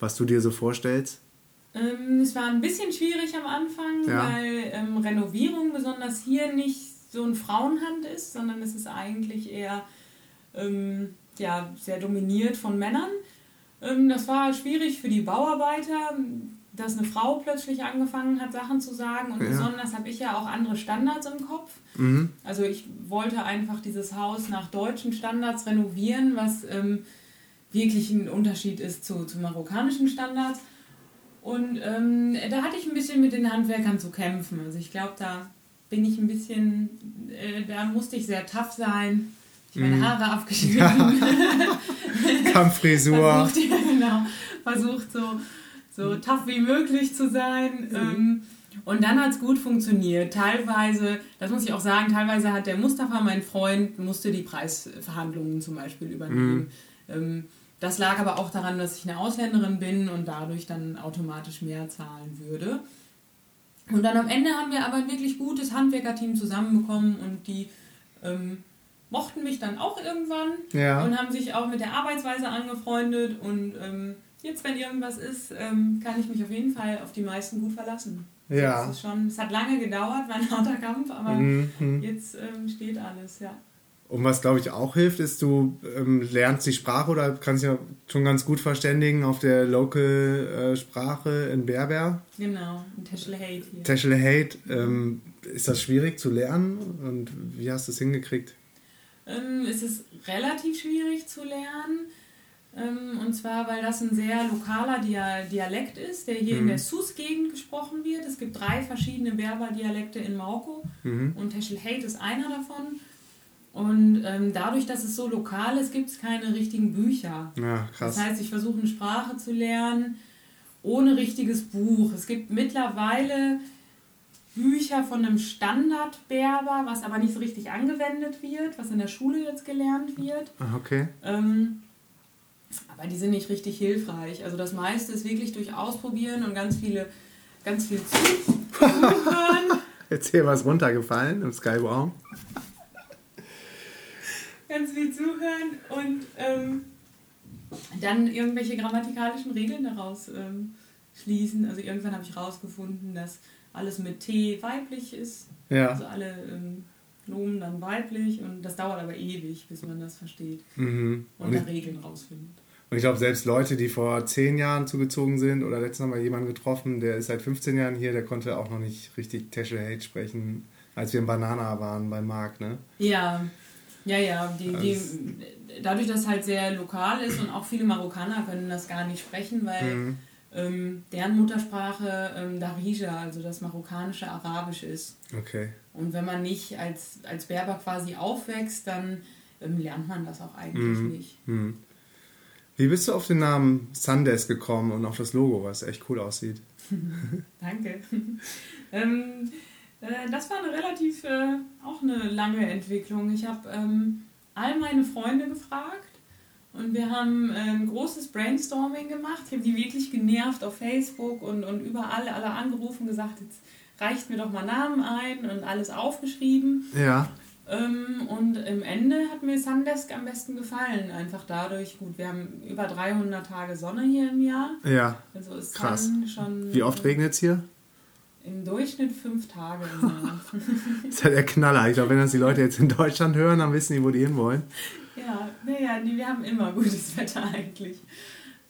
A: was du dir so vorstellst?
C: Ähm, es war ein bisschen schwierig am Anfang, ja. weil ähm, Renovierung besonders hier nicht so ein Frauenhand ist, sondern es ist eigentlich eher ähm, ja, sehr dominiert von Männern. Ähm, das war schwierig für die Bauarbeiter, dass eine Frau plötzlich angefangen hat, Sachen zu sagen. Und ja. besonders habe ich ja auch andere Standards im Kopf. Mhm. Also ich wollte einfach dieses Haus nach deutschen Standards renovieren, was ähm, wirklich ein Unterschied ist zu, zu marokkanischen Standards. Und ähm, da hatte ich ein bisschen mit den Handwerkern zu kämpfen. Also ich glaube, da bin ich ein bisschen, äh, da musste ich sehr tough sein. Ich meine mhm. Haare abgeschnitten. Ja.
A: Kampffrisur.
C: versucht, ja, genau, versucht so, so tough wie möglich zu sein. Mhm. Ähm, und dann hat es gut funktioniert. Teilweise, das muss ich auch sagen, teilweise hat der Mustafa, mein Freund, musste die Preisverhandlungen zum Beispiel übernehmen. Mhm. Ähm, das lag aber auch daran, dass ich eine Ausländerin bin und dadurch dann automatisch mehr zahlen würde. Und dann am Ende haben wir aber ein wirklich gutes Handwerkerteam zusammenbekommen und die ähm, mochten mich dann auch irgendwann
A: Ja.
C: und haben sich auch mit der Arbeitsweise angefreundet. Und ähm, jetzt, wenn irgendwas ist, ähm, kann ich mich auf jeden Fall auf die meisten gut verlassen.
A: Ja.
C: Das ist schon, es hat lange gedauert, war ein harter Kampf, aber
A: Mhm.
C: jetzt ähm, steht alles, ja.
A: Und was, glaube ich, auch hilft, ist, du ähm, lernst die Sprache oder kannst ja schon ganz gut verständigen auf der Local-Sprache in Berber.
C: Genau, ein Teschle Hate hier.
A: Teschle Hate, ähm, ist das schwierig zu lernen und wie hast du es hingekriegt?
C: Ähm, es ist relativ schwierig zu lernen. Ähm, und zwar, weil das ein sehr lokaler Dia Dialekt ist, der hier in der Sus-Gegend gesprochen wird. Es gibt drei verschiedene Berber-Dialekte in Marokko und Teschel Hate ist einer davon. Und ähm, dadurch, dass es so lokal ist, gibt es keine richtigen Bücher.
A: Ja, krass.
C: Das heißt, ich versuche eine Sprache zu lernen ohne richtiges Buch. Es gibt mittlerweile Bücher von einem Standard-Berber, was aber nicht so richtig angewendet wird, was in der Schule jetzt gelernt wird.
A: Ah, okay.
C: Ähm, aber die sind nicht richtig hilfreich. Also das meiste ist wirklich durch Ausprobieren und ganz viele, ganz viel Zuhören.
A: Jetzt hier was runtergefallen im Skybaum.
C: ganz viel zuhören und ähm, dann irgendwelche grammatikalischen Regeln daraus ähm, schließen. Also irgendwann habe ich rausgefunden, dass alles mit T weiblich ist.
A: Ja.
C: Also alle ähm, Nomen dann weiblich und das dauert aber ewig, bis man das versteht
A: Mhm.
C: und
A: Und
C: da Regeln rausfindet.
A: und ich glaube, selbst Leute, die vor zehn Jahren zugezogen sind oder letztens haben wir jemanden getroffen, der ist seit 15 Jahren hier, der konnte auch noch nicht richtig Teschel Hate sprechen, als wir in Banana waren bei Marc, ne?
C: Ja, ja, ja. Die, die,
A: Also
C: dadurch, dass es halt sehr lokal ist und auch viele Marokkaner können das gar nicht sprechen, weil
A: Mhm.
C: Ähm, deren Muttersprache ähm, Darija, also das marokkanische Arabisch ist.
A: Okay.
C: Und wenn man nicht als, als Berber quasi aufwächst, dann ähm, lernt man das auch eigentlich nicht.
A: Hm. Wie bist du auf den Namen Sundesk gekommen und auf das Logo, was echt cool aussieht?
C: Danke. ähm, äh, das war eine relativ, äh, auch eine lange Entwicklung. Ich habe ähm, all meine Freunde gefragt und wir haben ein großes Brainstorming gemacht. Ich habe die wirklich genervt auf Facebook und, und überall alle angerufen, gesagt, jetzt reicht mir doch mal Namen ein und alles aufgeschrieben.
A: Ja.
C: Ähm, und im Ende hat mir Sundesk am besten gefallen. Einfach dadurch, gut, wir haben über 300 Tage Sonne hier im Jahr.
A: Ja.
C: Also ist
A: Krass.
C: Sun schon
A: Wie oft regnet es hier?
C: Im Durchschnitt fünf Tage.
A: Das ist ja der Knaller. Ich glaube, wenn das die Leute jetzt in Deutschland hören, dann wissen die, wo die hinwollen.
C: ja, naja, nee, wir haben immer gutes Wetter eigentlich.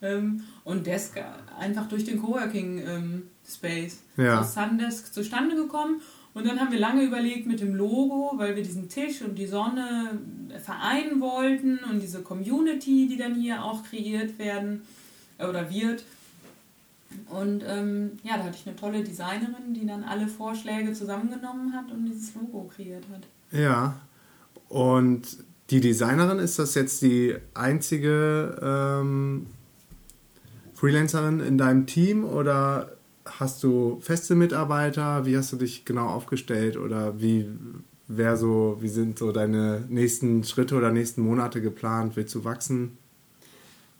C: Ähm, und Desk einfach durch den Coworking ähm, Space.
A: Ja.
C: Ist Sundesk zustande gekommen. Und dann haben wir lange überlegt mit dem Logo, weil wir diesen Tisch und die Sonne vereinen wollten und diese Community, die dann hier auch kreiert werden äh, oder wird. Und ähm, ja, da hatte ich eine tolle Designerin, die dann alle Vorschläge zusammengenommen hat und dieses Logo kreiert hat.
A: Ja. Und die Designerin, ist das jetzt die einzige ähm, Freelancerin in deinem Team oder hast du feste Mitarbeiter? Wie hast du dich genau aufgestellt oder wie wer so, wie sind so deine nächsten Schritte oder nächsten Monate geplant? Willst du wachsen?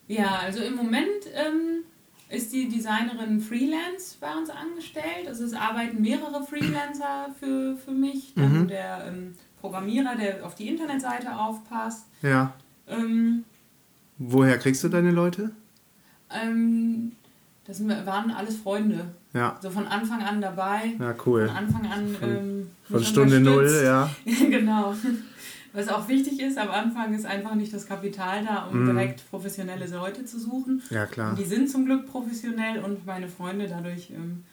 C: Ja, also im Moment ähm, ist die Designerin Freelance bei uns angestellt. Also es arbeiten mehrere Freelancer für, für mich. Dann der ähm, Programmierer, der auf die Internetseite aufpasst.
A: Ja.
C: Ähm,
A: Woher kriegst du deine Leute?
C: ähm, das sind- waren alles Freunde.
A: Ja.
C: So von Anfang an dabei.
A: Ja, cool.
C: Von Anfang an ähm,
A: Von Stunde null, ja.
C: genau. Was auch wichtig ist, am Anfang ist einfach nicht das Kapital da, um direkt professionelle Leute zu suchen.
A: Ja, klar.
C: Und die sind zum Glück professionell und meine Freunde, dadurch ähm,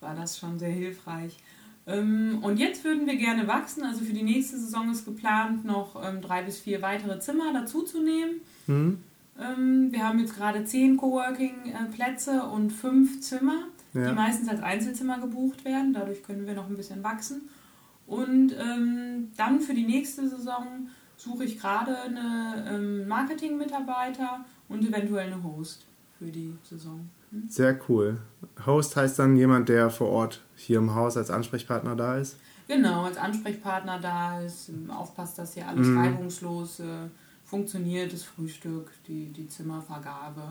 C: war das schon sehr hilfreich. Ähm, und jetzt würden wir gerne wachsen. Also für die nächste Saison ist geplant, noch ähm, drei bis vier weitere Zimmer dazuzunehmen.
A: Hm?
C: Ähm, wir haben jetzt gerade zehn Coworking-Plätze und fünf Zimmer,
A: Ja.
C: die meistens als Einzelzimmer gebucht werden. Dadurch können wir noch ein bisschen wachsen. Und ähm, dann für die nächste Saison suche ich gerade eine ähm, Marketing-Mitarbeiter und eventuell eine Host für die Saison. Hm?
A: Sehr cool. Host heißt dann jemand, der vor Ort hier im Haus als Ansprechpartner da ist.
C: Genau, als Ansprechpartner da ist, ähm, aufpasst, dass hier alles
A: Mhm.
C: reibungslos äh, funktioniert, das Frühstück, die, die Zimmervergabe.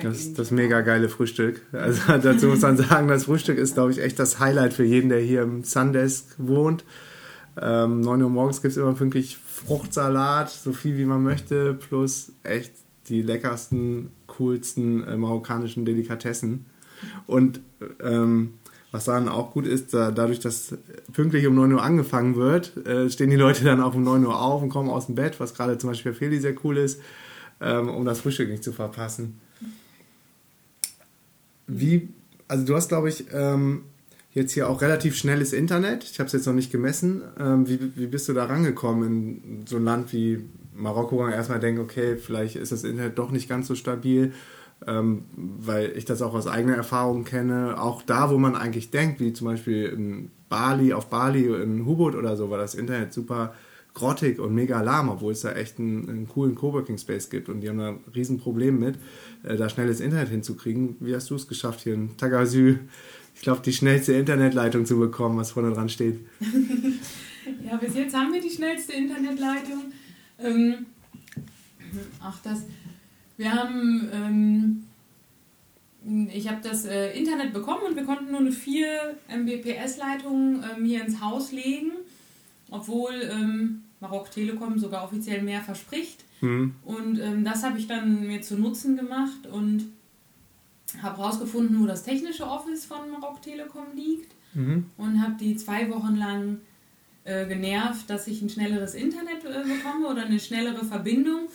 A: Das, das mega geile Frühstück. Also dazu muss man sagen, das Frühstück ist, glaube ich, echt das Highlight für jeden, der hier im Sundesk wohnt. Ähm, 9 Uhr morgens gibt es immer pünktlich Fruchtsalat, so viel wie man möchte, plus echt die leckersten, coolsten äh, marokkanischen Delikatessen. Und ähm, was dann auch gut ist, da, dadurch, dass pünktlich um 9 Uhr angefangen wird, äh, stehen die Leute dann auch um 9 Uhr auf und kommen aus dem Bett, was gerade zum Beispiel für Feli sehr cool ist, ähm, um das Frühstück nicht zu verpassen. Wie, also du hast, glaube ich, ähm, jetzt hier auch relativ schnelles Internet. Ich habe es jetzt noch nicht gemessen. Ähm, wie, wie bist du da rangekommen in so ein Land wie Marokko, wo man erstmal denkt, okay, vielleicht ist das Internet doch nicht ganz so stabil, ähm, weil ich das auch aus eigener Erfahrung kenne. Auch da, wo man eigentlich denkt, wie zum Beispiel in Bali, auf Bali, in Hubot oder so, war das Internet super grottig und mega lahm, obwohl es da echt einen, einen coolen Coworking Space gibt und die haben da ein Riesenproblem mit, äh, da schnelles Internet hinzukriegen. Wie hast du es geschafft, hier in Tagasü, ich glaube, die schnellste Internetleitung zu bekommen, was vorne dran steht?
C: ja, bis jetzt haben wir die schnellste Internetleitung. Ähm, ach, das. Wir haben. Ähm, ich habe das äh, Internet bekommen und wir konnten nur eine 4 Mbps-Leitung ähm, hier ins Haus legen, obwohl ähm, Marok Telekom sogar offiziell mehr verspricht. Mhm. Und ähm, das habe ich dann mir zu Nutzen gemacht und habe herausgefunden, wo das technische Office von Marok Telekom liegt mhm. und habe die zwei Wochen lang äh, genervt, dass ich ein schnelleres Internet äh, bekomme oder eine schnellere Verbindung,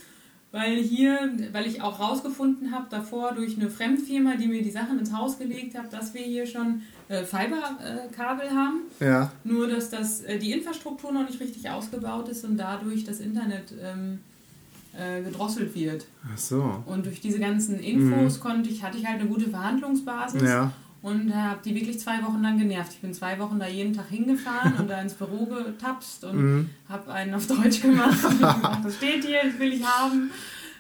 C: weil hier, weil ich auch rausgefunden habe davor durch eine Fremdfirma, die mir die Sachen ins Haus gelegt hat, dass wir hier schon äh, Fiberkabel haben.
A: Ja.
C: Nur dass das äh, die Infrastruktur noch nicht richtig ausgebaut ist und dadurch das Internet ähm, äh, gedrosselt wird.
A: Ach so.
C: Und durch diese ganzen Infos mhm. konnte ich, hatte ich halt eine gute Verhandlungsbasis.
A: Ja
C: und habe die wirklich zwei Wochen lang genervt. Ich bin zwei Wochen da jeden Tag hingefahren und da ins Büro getapst und mhm. habe einen auf Deutsch gemacht und gesagt, das steht hier, das will ich haben.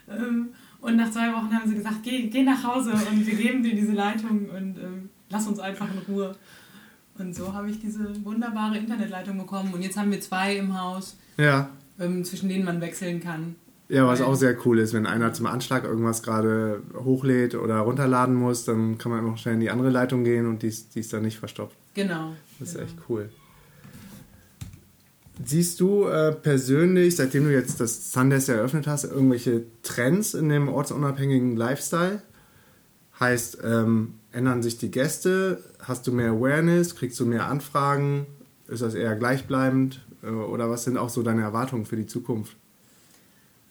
C: Ähm, und nach zwei Wochen haben sie gesagt, geh, geh nach Hause und wir geben dir diese Leitung und ähm, lass uns einfach in Ruhe. Und so habe ich diese wunderbare Internetleitung bekommen. Und jetzt haben wir zwei im Haus,
A: ja.
C: ähm, zwischen denen man wechseln kann.
A: Ja, was auch sehr cool ist, wenn einer zum Anschlag irgendwas gerade hochlädt oder runterladen muss, dann kann man einfach schnell in die andere Leitung gehen und die ist, die ist dann nicht verstopft.
C: Genau.
A: Das ist
C: genau.
A: echt cool. Siehst du äh, persönlich, seitdem du jetzt das Sundays eröffnet hast, irgendwelche Trends in dem ortsunabhängigen Lifestyle? Heißt, ähm, ändern sich die Gäste? Hast du mehr Awareness? Kriegst du mehr Anfragen? Ist das eher gleichbleibend? Äh, oder was sind auch so deine Erwartungen für die Zukunft?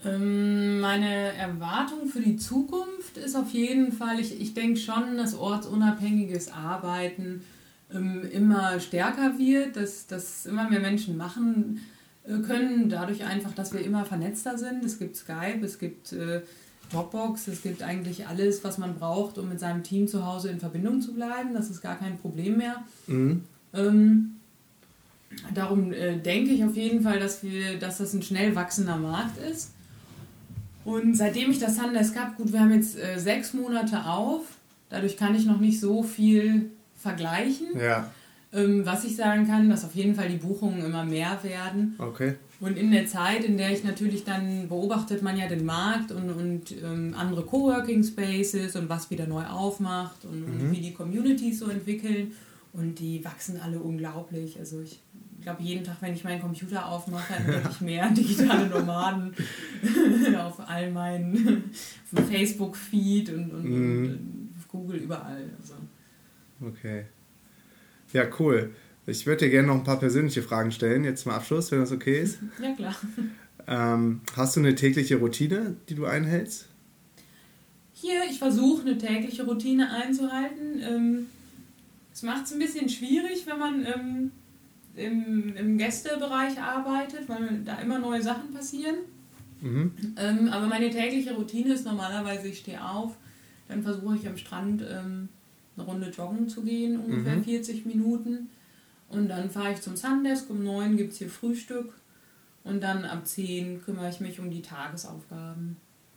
C: Ähm, meine Erwartung für die Zukunft ist auf jeden Fall, ich, ich denke schon, dass ortsunabhängiges Arbeiten ähm, immer stärker wird, dass, dass immer mehr Menschen machen äh, können, dadurch einfach, dass wir immer vernetzter sind. Es gibt Skype, es gibt äh, Dropbox, es gibt eigentlich alles, was man braucht, um mit seinem Team zu Hause in Verbindung zu bleiben. Das ist gar kein Problem mehr. Mhm. Ähm, darum äh, denke ich auf jeden Fall, dass, wir, dass das ein schnell wachsender Markt ist. Und seitdem ich das Sundesk habe, gut, wir haben jetzt äh, sechs Monate auf, dadurch kann ich noch nicht so viel vergleichen.
A: Ja.
C: Ähm, was ich sagen kann, dass auf jeden Fall die Buchungen immer mehr werden.
A: Okay.
C: Und in der Zeit, in der ich natürlich dann beobachtet man ja den Markt und, und ähm, andere Coworking Spaces und was wieder neu aufmacht und, mhm. und wie die Communities so entwickeln. Und die wachsen alle unglaublich. Also ich glaube, jeden Tag, wenn ich meinen Computer aufmache, entdecke ich mehr digitale Nomaden auf all meinen Facebook-Feed und, und, mm. und, Google überall. Also.
A: Okay. Ja, cool. Ich würde dir gerne noch ein paar persönliche Fragen stellen, jetzt zum Abschluss, wenn das okay ist.
C: Ja, klar.
A: Ähm, hast du eine tägliche Routine, die du einhältst?
C: Hier, ich versuche eine tägliche Routine einzuhalten. Ähm, es macht es ein bisschen schwierig, wenn man ähm, im, im Gästebereich arbeitet, weil da immer neue Sachen passieren. Mhm. Ähm, aber meine tägliche Routine ist normalerweise, ich stehe auf, dann versuche ich am Strand ähm, eine Runde joggen zu gehen, ungefähr mhm. 40 Minuten. Und dann fahre ich zum Sundesk, um 9 gibt es hier Frühstück. Und dann ab 10 kümmere ich mich um die Tagesaufgaben,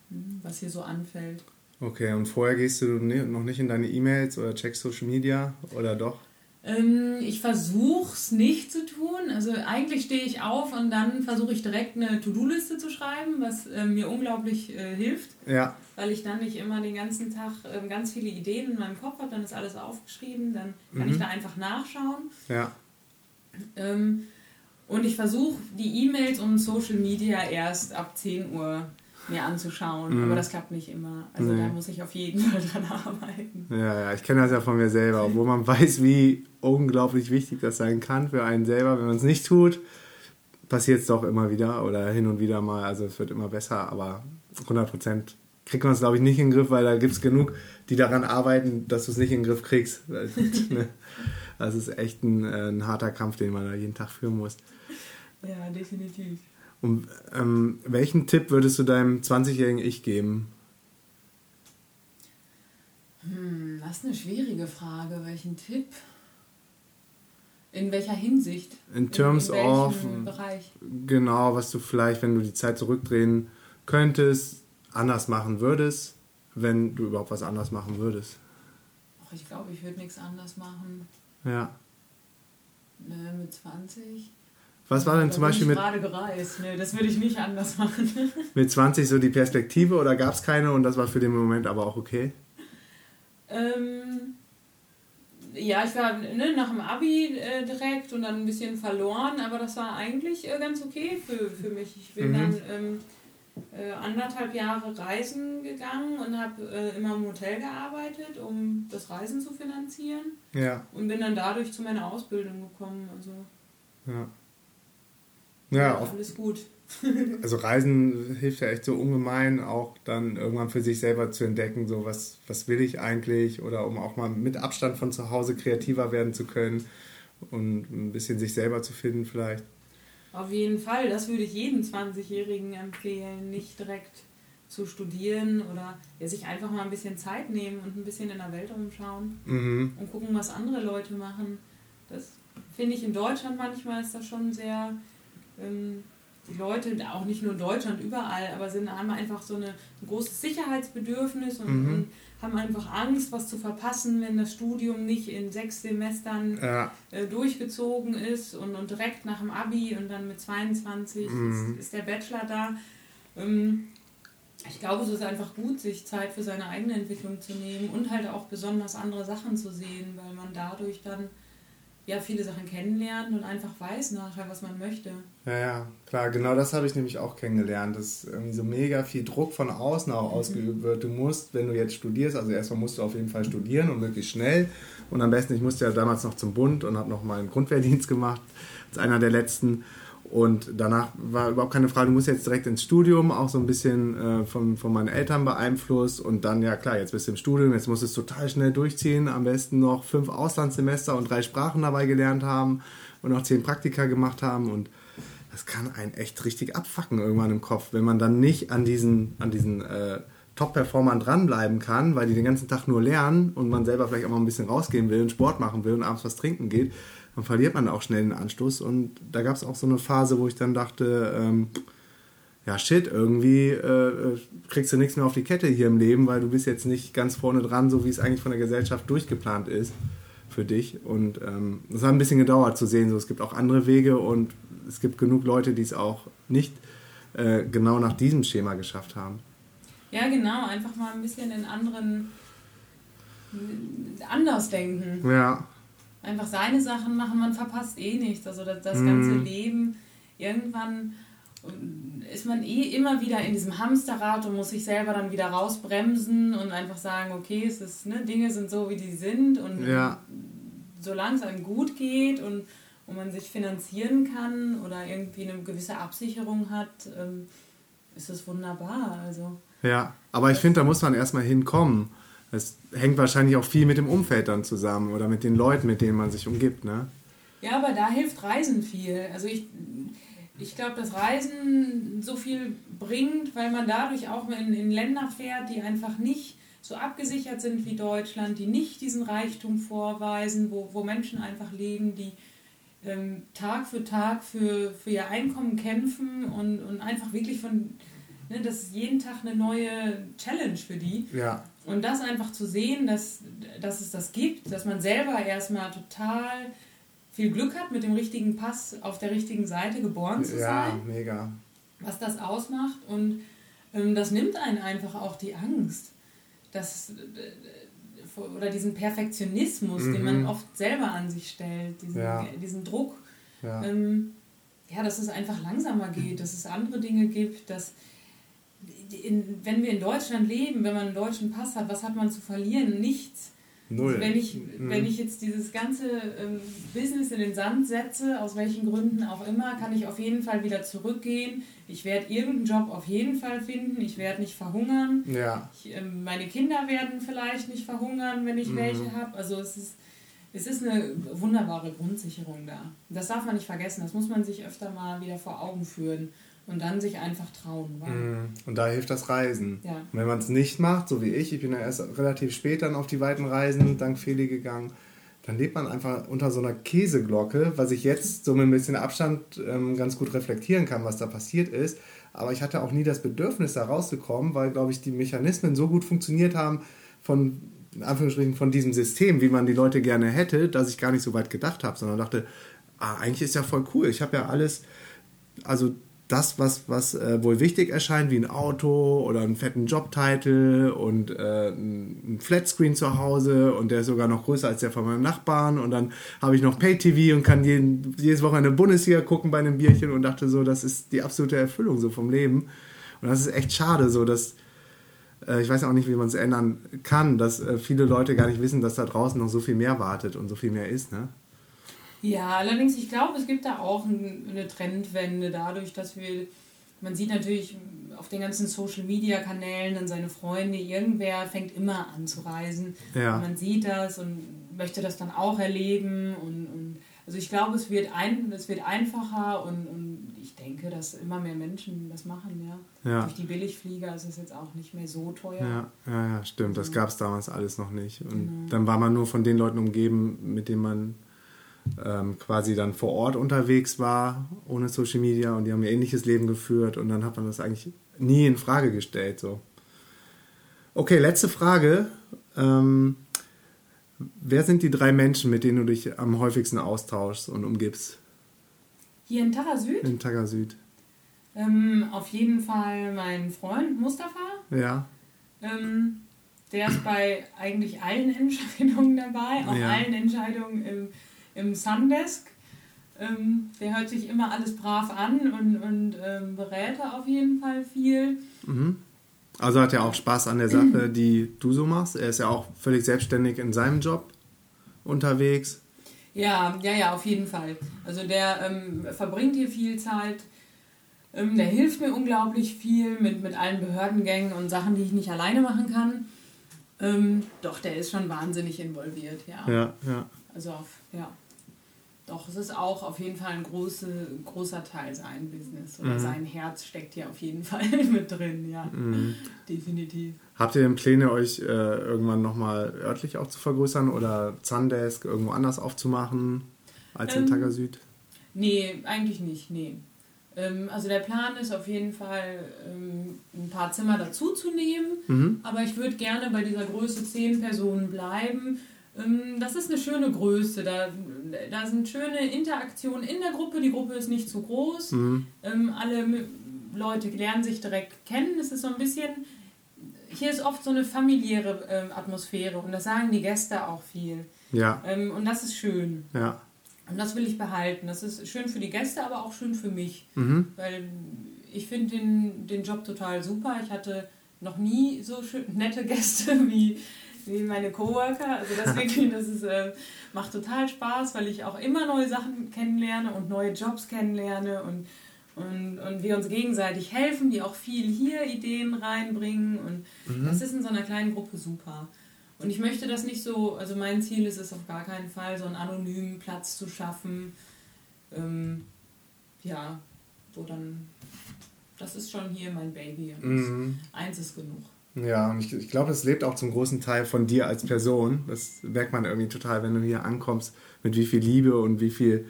C: hm, was hier so anfällt.
A: Okay, und vorher gehst du noch nicht in deine E-Mails oder checkst Social Media oder doch?
C: Ähm, ich versuche es nicht zu tun. Also eigentlich stehe ich auf und dann versuche ich direkt eine To-Do-Liste zu schreiben, was äh, mir unglaublich äh, hilft.
A: Ja.
C: Weil ich dann nicht immer den ganzen Tag äh, ganz viele Ideen in meinem Kopf habe, dann ist alles aufgeschrieben, dann kann mhm. ich da einfach nachschauen.
A: Ja.
C: Ähm, Und ich versuche die E-Mails und Social Media erst ab 10 Uhr mir anzuschauen. Mhm. Aber das klappt nicht immer. Also nee. da muss ich auf jeden Fall dran arbeiten.
A: Ja, ja, ich kenne das ja von mir selber, obwohl man weiß, wie unglaublich wichtig das sein kann für einen selber. Wenn man es nicht tut, passiert es doch immer wieder oder hin und wieder mal. Also es wird immer besser, aber 100 Prozent kriegt man es, glaube ich, nicht in den Griff, weil da gibt es genug, die daran arbeiten, dass du es nicht in den Griff kriegst. Ne? Das ist echt ein, äh, ein harter Kampf, den man da jeden Tag führen muss.
C: Ja, definitiv.
A: Und ähm, welchen Tipp würdest du deinem 20-jährigen Ich geben?
C: Hm, das ist eine schwierige Frage. Welchen Tipp? In welcher Hinsicht?
A: In terms in, in of Bereich? genau, was du vielleicht, wenn du die Zeit zurückdrehen könntest, anders machen würdest, wenn du überhaupt was anders machen würdest.
C: Ach, ich glaube, ich würde nichts anders machen.
A: Ja.
C: Ne, mit 20.
A: Was war denn zum Beispiel mit.
C: gerade gereist, ne, das würde ich nicht anders machen.
A: mit 20 so die Perspektive oder gab es keine und das war für den Moment aber auch okay?
C: Ähm, ja, ich war ne, nach dem Abi äh, direkt und dann ein bisschen verloren, aber das war eigentlich äh, ganz okay für, für mich. Ich bin mhm. dann ähm, äh, anderthalb Jahre reisen gegangen und habe äh, immer im Hotel gearbeitet, um das Reisen zu finanzieren.
A: Ja.
C: Und bin dann dadurch zu meiner Ausbildung gekommen. Also
A: ja.
C: Ja, ja alles gut.
A: also Reisen hilft ja echt so ungemein, auch dann irgendwann für sich selber zu entdecken, so was, was will ich eigentlich oder um auch mal mit Abstand von zu Hause kreativer werden zu können und ein bisschen sich selber zu finden vielleicht.
C: Auf jeden Fall, das würde ich jedem 20-Jährigen empfehlen, nicht direkt zu studieren oder ja, sich einfach mal ein bisschen Zeit nehmen und ein bisschen in der Welt umschauen
A: mhm.
C: und gucken, was andere Leute machen. Das finde ich in Deutschland manchmal ist das schon sehr ähm, die Leute, auch nicht nur in Deutschland, überall, aber sind, haben einfach so eine, ein großes Sicherheitsbedürfnis und, mhm. und, haben einfach Angst, was zu verpassen, wenn das Studium nicht in sechs Semestern
A: ja.
C: äh, durchgezogen ist und, und direkt nach dem Abi und dann mit 22 mhm. ist, ist, der Bachelor da. Ähm, ich glaube, es ist einfach gut, sich Zeit für seine eigene Entwicklung zu nehmen und halt auch besonders andere Sachen zu sehen, weil man dadurch dann ja, viele Sachen kennenlernt und einfach weiß nachher, was man möchte.
A: Ja, ja, klar, genau das habe ich nämlich auch kennengelernt, dass irgendwie so mega viel Druck von außen auch mhm. ausgeübt wird. Du musst, wenn du jetzt studierst, also erstmal musst du auf jeden Fall studieren und möglichst schnell. Und am besten, ich musste ja damals noch zum Bund und habe noch mal einen Grundwehrdienst gemacht, als einer der letzten. Und danach war überhaupt keine Frage, du musst jetzt direkt ins Studium, auch so ein bisschen äh, von, von meinen Eltern beeinflusst. Und dann, ja klar, jetzt bist du im Studium, jetzt musst du es total schnell durchziehen. Am besten noch fünf Auslandssemester und drei Sprachen dabei gelernt haben und noch zehn Praktika gemacht haben. Und das kann einen echt richtig abfacken irgendwann im Kopf, wenn man dann nicht an diesen, an diesen äh, Top-Performern dranbleiben kann, weil die den ganzen Tag nur lernen und man selber vielleicht auch mal ein bisschen rausgehen will und Sport machen will und abends was trinken geht dann verliert man auch schnell den Anschluss. Und da gab es auch so eine Phase, wo ich dann dachte, ähm, ja shit, irgendwie äh, äh, kriegst du nichts mehr auf die Kette hier im Leben, weil du bist jetzt nicht ganz vorne dran, so wie es eigentlich von der Gesellschaft durchgeplant ist für dich. Und ähm, es ähm, hat ein bisschen gedauert zu sehen, so es gibt auch andere Wege und es gibt genug Leute, die es auch nicht äh, genau nach diesem Schema geschafft haben.
C: Ja, genau, einfach mal ein bisschen in anderen anders denken.
A: Ja
C: einfach seine Sachen machen, man verpasst eh nichts. Also das, das ganze mhm. Leben, irgendwann ist man eh immer wieder in diesem Hamsterrad und muss sich selber dann wieder rausbremsen und einfach sagen, okay, es ist, ne, Dinge sind so, wie die sind und
A: ja.
C: solange es einem gut geht und, und man sich finanzieren kann oder irgendwie eine gewisse Absicherung hat, ähm, ist es wunderbar. Also,
A: ja, aber ich finde, da muss man erstmal hinkommen. Es hängt wahrscheinlich auch viel mit dem Umfeld dann zusammen oder mit den Leuten, mit denen man sich umgibt, ne?
C: Ja, aber da hilft Reisen viel. Also ich, ich glaube, dass Reisen so viel bringt, weil man dadurch auch in, in Länder fährt, die einfach nicht so abgesichert sind wie Deutschland, die nicht diesen Reichtum vorweisen, wo, wo Menschen einfach leben, die ähm, Tag für Tag für, für ihr Einkommen kämpfen und, und einfach wirklich von, ne, das ist jeden Tag eine neue Challenge für die.
A: Ja.
C: Und das einfach zu sehen, dass, dass es das gibt, dass man selber erstmal total viel Glück hat, mit dem richtigen Pass auf der richtigen Seite geboren zu
A: ja, sein. Ja, mega.
C: Was das ausmacht. Und ähm, das nimmt einen einfach auch die Angst. Das, äh, oder diesen Perfektionismus, mhm. den man oft selber an sich stellt, diesen,
A: ja.
C: diesen Druck.
A: Ja.
C: Ähm, ja, dass es einfach langsamer geht, dass es andere Dinge gibt, dass in, wenn wir in Deutschland leben, wenn man einen deutschen Pass hat, was hat man zu verlieren? Nichts. Null. Also wenn, ich, mhm. wenn ich jetzt dieses ganze ähm, Business in den Sand setze, aus welchen Gründen auch immer, kann ich auf jeden Fall wieder zurückgehen. Ich werde irgendeinen Job auf jeden Fall finden. Ich werde nicht verhungern. Ja. Ich, ähm, meine Kinder werden vielleicht nicht verhungern, wenn ich mhm. welche habe. Also es ist, es ist eine wunderbare Grundsicherung da. Das darf man nicht vergessen. Das muss man sich öfter mal wieder vor Augen führen und dann sich einfach trauen.
A: Mm, und da hilft das Reisen. Ja. Und wenn man es nicht macht, so wie ich, ich bin ja erst relativ spät dann auf die weiten Reisen dank Feli gegangen, dann lebt man einfach unter so einer Käseglocke, was ich jetzt so mit ein bisschen Abstand ähm, ganz gut reflektieren kann, was da passiert ist. Aber ich hatte auch nie das Bedürfnis, da rauszukommen, weil, glaube ich, die Mechanismen so gut funktioniert haben von, in Anführungsstrichen, von diesem System, wie man die Leute gerne hätte, dass ich gar nicht so weit gedacht habe, sondern dachte, ah, eigentlich ist ja voll cool. Ich habe ja alles, also das, was, was äh, wohl wichtig erscheint, wie ein Auto oder einen fetten Jobtitel und äh, ein Flatscreen zu Hause und der ist sogar noch größer als der von meinem Nachbarn und dann habe ich noch Pay-TV und kann jeden, jedes Wochenende Bundesliga gucken bei einem Bierchen und dachte so, das ist die absolute Erfüllung so vom Leben und das ist echt schade so, dass äh, ich weiß auch nicht, wie man es ändern kann, dass äh, viele Leute gar nicht wissen, dass da draußen noch so viel mehr wartet und so viel mehr ist, ne?
C: Ja, allerdings, ich glaube, es gibt da auch eine Trendwende dadurch, dass wir, man sieht natürlich auf den ganzen Social Media Kanälen dann seine Freunde, irgendwer fängt immer an zu reisen. Ja. man sieht das und möchte das dann auch erleben und, und also ich glaube, es wird, ein, es wird einfacher und, und ich denke, dass immer mehr Menschen das machen, ja. ja. Durch die Billigflieger ist es jetzt auch nicht mehr so teuer.
A: Ja, ja, ja stimmt. Das gab es damals alles noch nicht. Und genau. dann war man nur von den Leuten umgeben, mit denen man ähm, quasi dann vor Ort unterwegs war, ohne Social Media und die haben ein ähnliches Leben geführt und dann hat man das eigentlich nie in Frage gestellt. So. Okay, letzte Frage. Ähm, wer sind die drei Menschen, mit denen du dich am häufigsten austauschst und umgibst?
C: Hier in Taga Süd?
A: In Taga Süd.
C: Ähm, auf jeden Fall mein Freund Mustafa. Ja. Ähm, der ist bei eigentlich allen Entscheidungen dabei, auch ja. allen Entscheidungen im im Sundesk. Ähm, der hört sich immer alles brav an und, und ähm, berät auf jeden Fall viel.
A: Mhm. Also hat er auch Spaß an der Sache, die du so machst. Er ist ja auch völlig selbstständig in seinem Job unterwegs.
C: Ja, ja, ja, auf jeden Fall. Also der ähm, verbringt hier viel Zeit. Ähm, der hilft mir unglaublich viel mit, mit allen Behördengängen und Sachen, die ich nicht alleine machen kann. Ähm, doch, der ist schon wahnsinnig involviert, ja. Ja, ja. Also auf, ja. Doch, es ist auch auf jeden Fall ein große, großer Teil sein Business. Oder mhm. sein Herz steckt hier auf jeden Fall mit drin, ja. Mhm. Definitiv.
A: Habt ihr denn Pläne, euch äh, irgendwann nochmal örtlich auch zu vergrößern oder Zandesk irgendwo anders aufzumachen als ähm, in Taga Süd?
C: Nee, eigentlich nicht, nee. Ähm, also der Plan ist auf jeden Fall, ähm, ein paar Zimmer dazuzunehmen, mhm. aber ich würde gerne bei dieser Größe 10 Personen bleiben das ist eine schöne Größe. Da, da sind schöne Interaktionen in der Gruppe. Die Gruppe ist nicht zu groß. Mhm. Ähm, alle Leute lernen sich direkt kennen. Es ist so ein bisschen. Hier ist oft so eine familiäre ähm, Atmosphäre und das sagen die Gäste auch viel. Ja. und das ist schön. Ja. Und das will ich behalten. Das ist schön für die Gäste, aber auch schön für mich. Mhm. Weil ich finde den, den Job total super. Ich hatte noch nie so schön, nette Gäste wie wie meine Coworker. Also deswegen, das ist, äh, macht total Spaß, weil ich auch immer neue Sachen kennenlerne und neue Jobs kennenlerne und, und, und wir uns gegenseitig helfen, die auch viel hier Ideen reinbringen. Und mhm. das ist in so einer kleinen Gruppe super. Und ich möchte das nicht so, also mein Ziel ist es auf gar keinen Fall, so einen anonymen Platz zu schaffen. Ähm, ja, wo dann, das ist schon hier mein Baby. Und mhm. eins ist genug.
A: Ja, und ich, ich glaube, es lebt auch zum großen Teil von dir als Person. Das merkt man irgendwie total, wenn du hier ankommst, mit wie viel Liebe und wie viel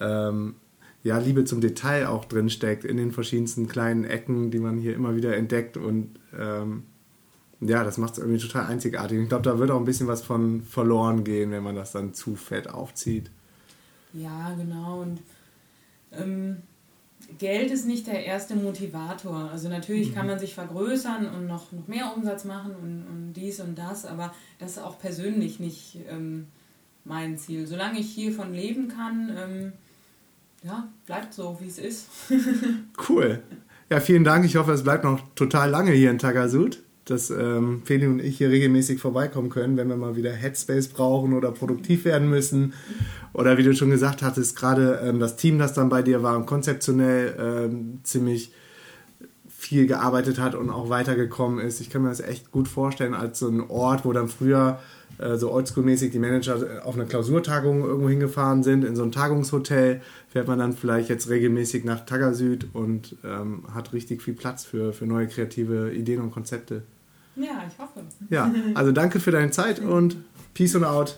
A: ähm, ja, Liebe zum Detail auch drin steckt in den verschiedensten kleinen Ecken, die man hier immer wieder entdeckt. Und ähm, ja, das macht es irgendwie total einzigartig. Ich glaube, da wird auch ein bisschen was von verloren gehen, wenn man das dann zu fett aufzieht.
C: Ja, genau. Und ähm, Geld ist nicht der erste Motivator. Also natürlich mhm. kann man sich vergrößern und noch, noch mehr Umsatz machen und, und dies und das, aber das ist auch persönlich nicht ähm, mein Ziel. Solange ich hiervon leben kann, ähm, ja, bleibt so, wie es ist.
A: Cool. Ja, vielen Dank. Ich hoffe, es bleibt noch total lange hier in Tagasud, dass ähm, Feli und ich hier regelmäßig vorbeikommen können, wenn wir mal wieder Headspace brauchen oder produktiv werden müssen. Oder wie du schon gesagt hattest, gerade ähm, das Team, das dann bei dir war, konzeptionell ähm, ziemlich viel gearbeitet hat und auch weitergekommen ist. Ich kann mir das echt gut vorstellen als so ein Ort, wo dann früher äh, so oldschool-mäßig die Manager auf eine Klausurtagung irgendwo hingefahren sind, in so ein Tagungshotel, fährt man dann vielleicht jetzt regelmäßig nach Tagasüd und ähm, hat richtig viel Platz für, für neue kreative Ideen und Konzepte.
C: Ja, ich hoffe.
A: Ja, also danke für deine Zeit und Peace und out.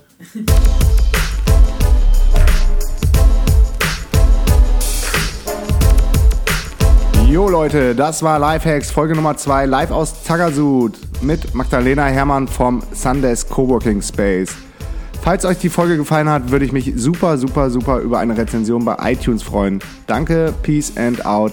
A: Jo Leute, das war Lifehacks Folge Nummer 2 live aus Tagasud mit Magdalena Hermann vom Sundays Coworking Space. Falls euch die Folge gefallen hat, würde ich mich super, super, super über eine Rezension bei iTunes freuen. Danke, peace and out.